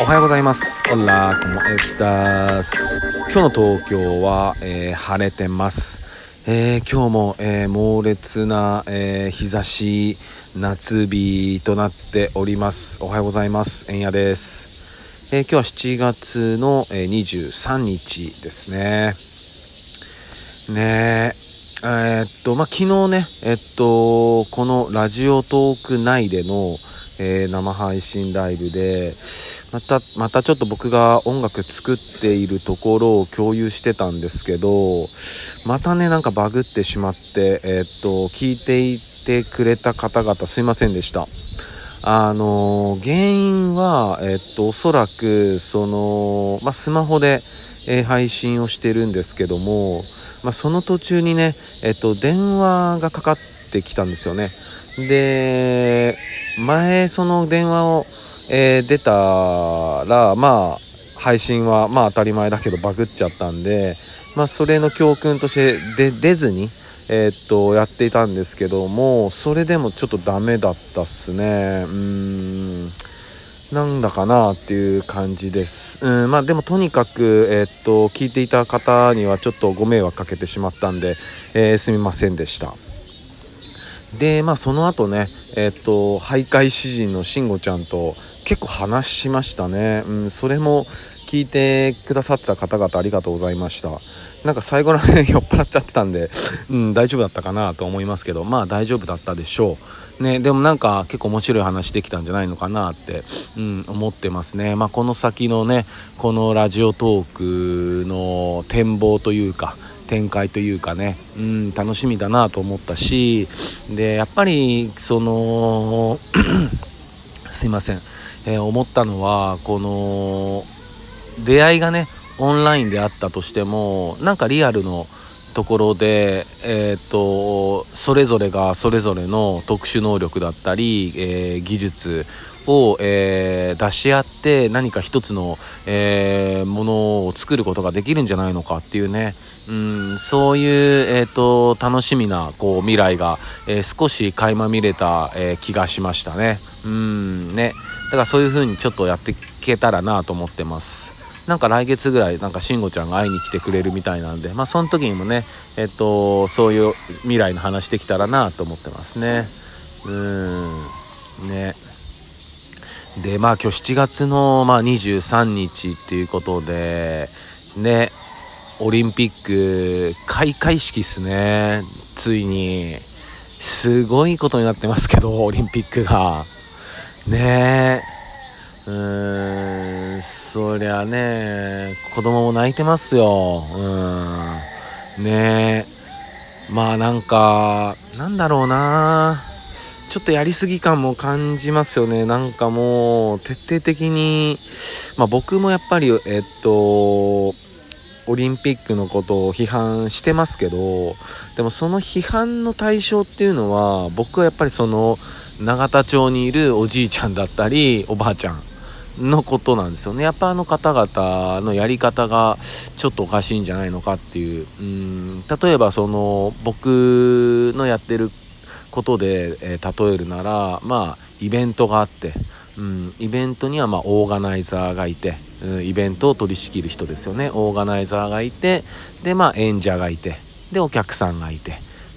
おはようございます。オラコモエスタス。今日の東京は、えー晴れてます。えー今日も、えー猛烈な、えー日差し、夏日となっております。おはようございます。えんやです。え今日は7月の、えー23日ですね。ねえ。えっと、まあ、昨日ね、えっと、このラジオトーク内での、えー生配信ライブで、また、またちょっと僕が音楽作っているところを共有してたんですけど、またね、なんかバグってしまって、えーっと、聞いていてくれた方々すいませんでした。あの原因は、えっと、おそらく、その、まあ、スマホで、え配信をしてるんですけども、まあ、その途中にね、えっと、電話がかかってきたんですよね。で、前、その電話を、えー出たら、まあ、配信は、まあ当たり前だけどバグっちゃったんで、まあそれの教訓としてで出ずに、えーっと、やっていたんですけども、それでもちょっとダメだったっすね。うーん。なんだかなっていう感じです。うん、まあでもとにかく、えーっと、聞いていた方にはちょっとご迷惑かけてしまったんで、えーすみませんでした。で、まあその後ね、えっと、徘徊詩人の慎吾ちゃんと結構話しましたね。うん、それも聞いてくださってた方々ありがとうございました。なんか最後らへん 酔っ払っちゃってたんで、うん、大丈夫だったかなと思いますけど、まあ大丈夫だったでしょう。ね、でもなんか結構面白い話できたんじゃないのかなって、うん、思ってますね。まあこの先のね、このラジオトークの展望というか、展開というかね、うん、楽しみだなと思ったし、で、やっぱり、その、すいません、えー思ったのは、この、出会いがね、オンラインであったとしても、なんかリアルのところで、えーっと、それぞれがそれぞれの特殊能力だったり、えー技術を、えー出し合って何か一つの、えーものを作ることができるんじゃないのかっていうね、うん、そういう、えーっと、楽しみな、こう、未来が、えー少し垣間見れた、え気がしましたね。うん、ね。だからそういう風にちょっとやっていけたらなと思ってます。なんか来月ぐらい、なんか慎吾ちゃんが会いに来てくれるみたいなんで、まあその時にもね、えっと、そういう未来の話できたらなと思ってますね。うん、ね。で、まあ今日7月の、まあ、23日っていうことで、ね、オリンピック開会式っすね。ついに。すごいことになってますけど、オリンピックが。ねえ。うーん、そりゃね、子供も泣いてますよ。うん。ねえ。まあなんか、なんだろうな。ちょっとやりすぎ感も感じますよね。なんかもう、徹底的に、まあ僕もやっぱり、えっと、オリンピックのことを批判してますけど、でもその批判の対象っていうのは、僕はやっぱりその、永田町にいるおじいちゃんだったり、おばあちゃんのことなんですよね。やっぱあの方々のやり方がちょっとおかしいんじゃないのかっていう。うん、例えばその、僕のやってることで、えー例えるなら、まあ、イベントがあって、うん、イベントにはまあオーガナイザーがいて、うん、イベントを取り仕切る人ですよね。オーガナイザーがいてでまあ演者がいてでお客さんがいて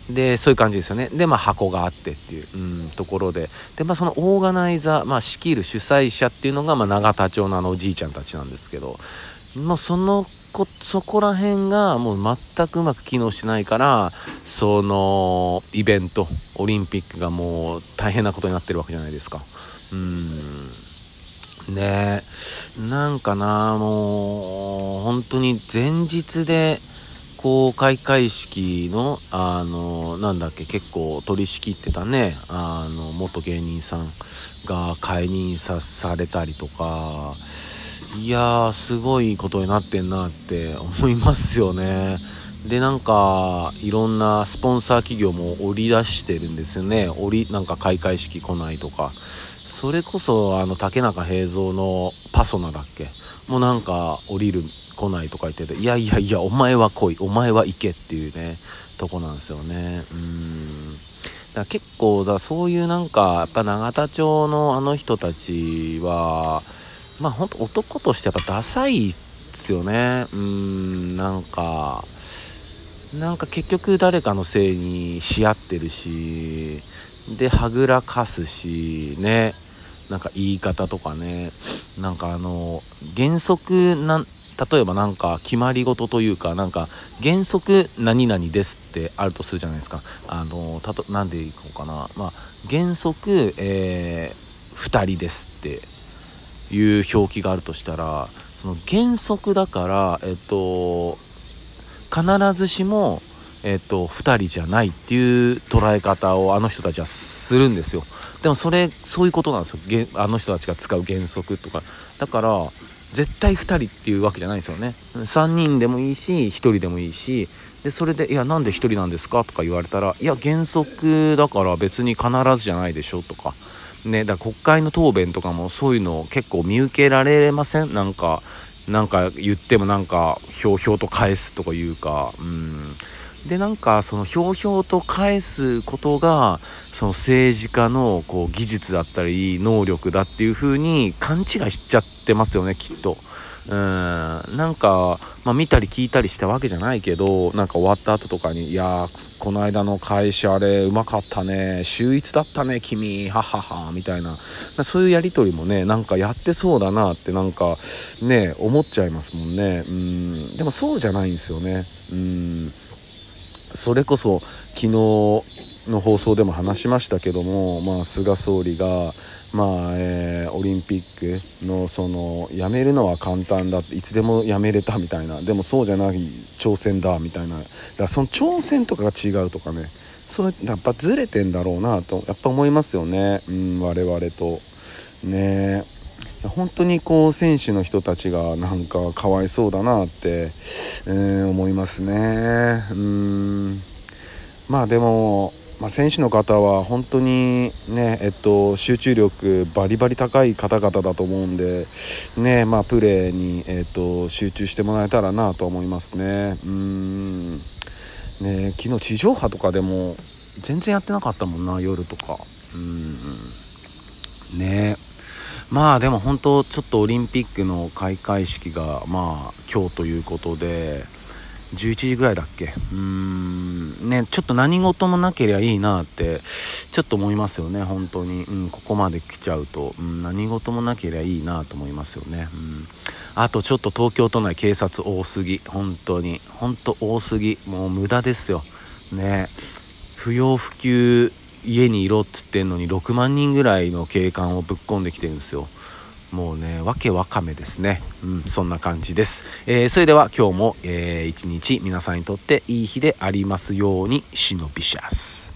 でそういう感じですよね。でまあ箱があってっていう、うん、ところで。でまあそのオーガナイザー、まあ、仕切る主催者っていうのが、まあ、永田町のあのおじいちゃんたちなんですけどもうそのこそこら辺がもう全くうまく機能してないからそのイベントオリンピックがもう大変なことになってるわけじゃないですか。うん。ね。えなんかなもう本当に前日でこう開会式のあのなんだっけ結構取り仕切ってたね。あの元芸人さんが解任さされたりとかいやーすごいことになってんなって思いますよね。でなんかいろんなスポンサー企業も売り出してるんですよね。売りなんか開会式来ないとか。それこそあの竹中平蔵のパソナだっけ？もうなんか降りる来ないとか言ってていやいやいやお前は来い。お前は行けっていうねとこなんですよね。うん。だ結構そういうなんかやっぱ永田町のあの人たちはまあ本当男としてやっぱダサいっすよね。うんなんかなんか結局誰かのせいにし合ってるしではぐらかすしね。なんか言い方とかね。なんかあの原則なん例えばなんか決まり事というかなんか原則何々ですってあるとするじゃないですか。あのたとなんでいこうかな。まあ原則、えー、2人ですっていう表記があるとしたらその原則だからえっと必ずしもえっと2人じゃないっていう捉え方をあの人たちはするんですよ。でもそれそういうことなんですよ。あの人たちが使う原則とか。だから絶対2人っていうわけじゃないんですよね。3人でもいいし1人でもいいしでそれで「いやなんで1人なんですか?」とか言われたら「いや原則だから別に必ずじゃないでしょ」とか。ねだから国会の答弁とかもそういうの結構見受けられません？なんかなんか言ってもなんかひょうひょうと返すとかいうかうんでなんかそのひょうひょうと返すことがその政治家のこう技術だったり能力だっていう風に勘違いしちゃってますよねきっと。うん。なんか、まあ、見たり聞いたりしたわけじゃないけどなんか終わった後とかに「いやこの間の会社あれうまかったね秀逸だったね君ははは」みたいな。そういうやり取りもねなんかやってそうだなってなんかね思っちゃいますもんね。うん。でもそうじゃないんですよね。うん。それこそ昨日の放送でも話しましたけども、まあ、菅総理が、まあえー、オリンピックのそのやめるのは簡単だっていつでもやめれたみたいなでもそうじゃない挑戦だみたいな。だからその挑戦とかが違うとかねそれやっぱずれてんだろうなとやっぱ思いますよね、うん、我々と。ね。本当にこう選手の人たちがなんかかわいそうだなって、えー、思いますね。うんまあでも、まあ、選手の方は本当にね、えっと、集中力バリバリ高い方々だと思うんで、ねまあ、プレーに、えっと、集中してもらえたらなと思いますね。うんね昨日地上波とかでも全然やってなかったもんな夜とか。うんねまあでも本当ちょっとオリンピックの開会式がまあ今日ということで11時ぐらいだっけ？うーん。ねちょっと何事もなければいいなってちょっと思いますよね本当に、うん、ここまで来ちゃうと、うん、何事もなければいいなと思いますよね、うん、あとちょっと東京都内警察多すぎ。本当に。本当多すぎ。もう無駄ですよ。ね。不要不急家にいろっつってんのに6万人ぐらいの警官をぶっ込んできてるんですよ。もうねわけわかめですね。うんそんな感じです、えー、それでは今日も、えー、一日皆さんにとっていい日でありますように忍びシャス。